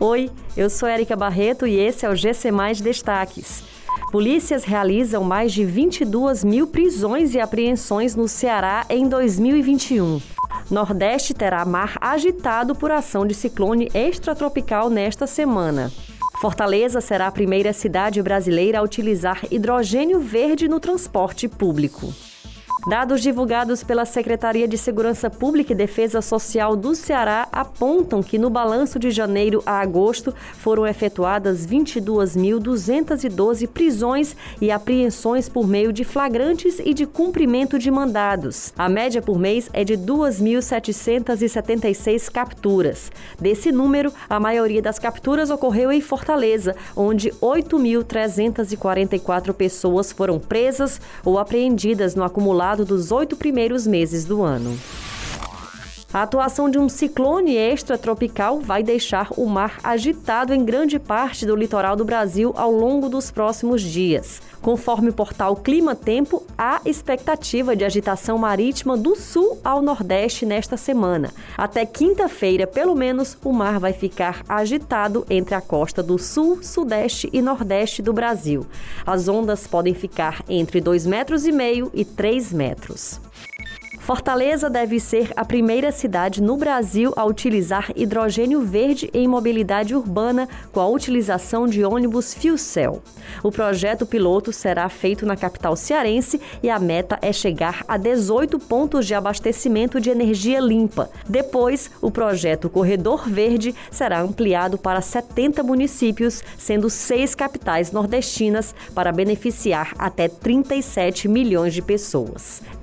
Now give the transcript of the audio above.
Oi, eu sou Erika Barreto e esse é o GC Mais Destaques. Polícias realizam mais de 22 mil prisões e apreensões no Ceará em 2021. Nordeste terá mar agitado por ação de ciclone extratropical nesta semana. Fortaleza será a primeira cidade brasileira a utilizar hidrogênio verde no transporte público. Dados divulgados pela Secretaria de Segurança Pública e Defesa Social do Ceará apontam que no balanço de janeiro a agosto foram efetuadas 22.212 prisões e apreensões por meio de flagrantes e de cumprimento de mandados. A média por mês é de 2.776 capturas. Desse número, a maioria das capturas ocorreu em Fortaleza, onde 8.344 pessoas foram presas ou apreendidas no acumulado dos oito primeiros meses do ano. A atuação de um ciclone extratropical vai deixar o mar agitado em grande parte do litoral do Brasil ao longo dos próximos dias. Conforme o portal Clima Tempo, há expectativa de agitação marítima do sul ao nordeste nesta semana. Até quinta-feira, pelo menos, o mar vai ficar agitado entre a costa do sul, sudeste e nordeste do Brasil. As ondas podem ficar entre 2,5 metros e meio e 3 metros. Fortaleza deve ser a primeira cidade no Brasil a utilizar hidrogênio verde em mobilidade urbana com a utilização de ônibus Fuel O projeto piloto será feito na capital cearense e a meta é chegar a 18 pontos de abastecimento de energia limpa. Depois, o projeto Corredor Verde será ampliado para 70 municípios, sendo seis capitais nordestinas, para beneficiar até 37 milhões de pessoas.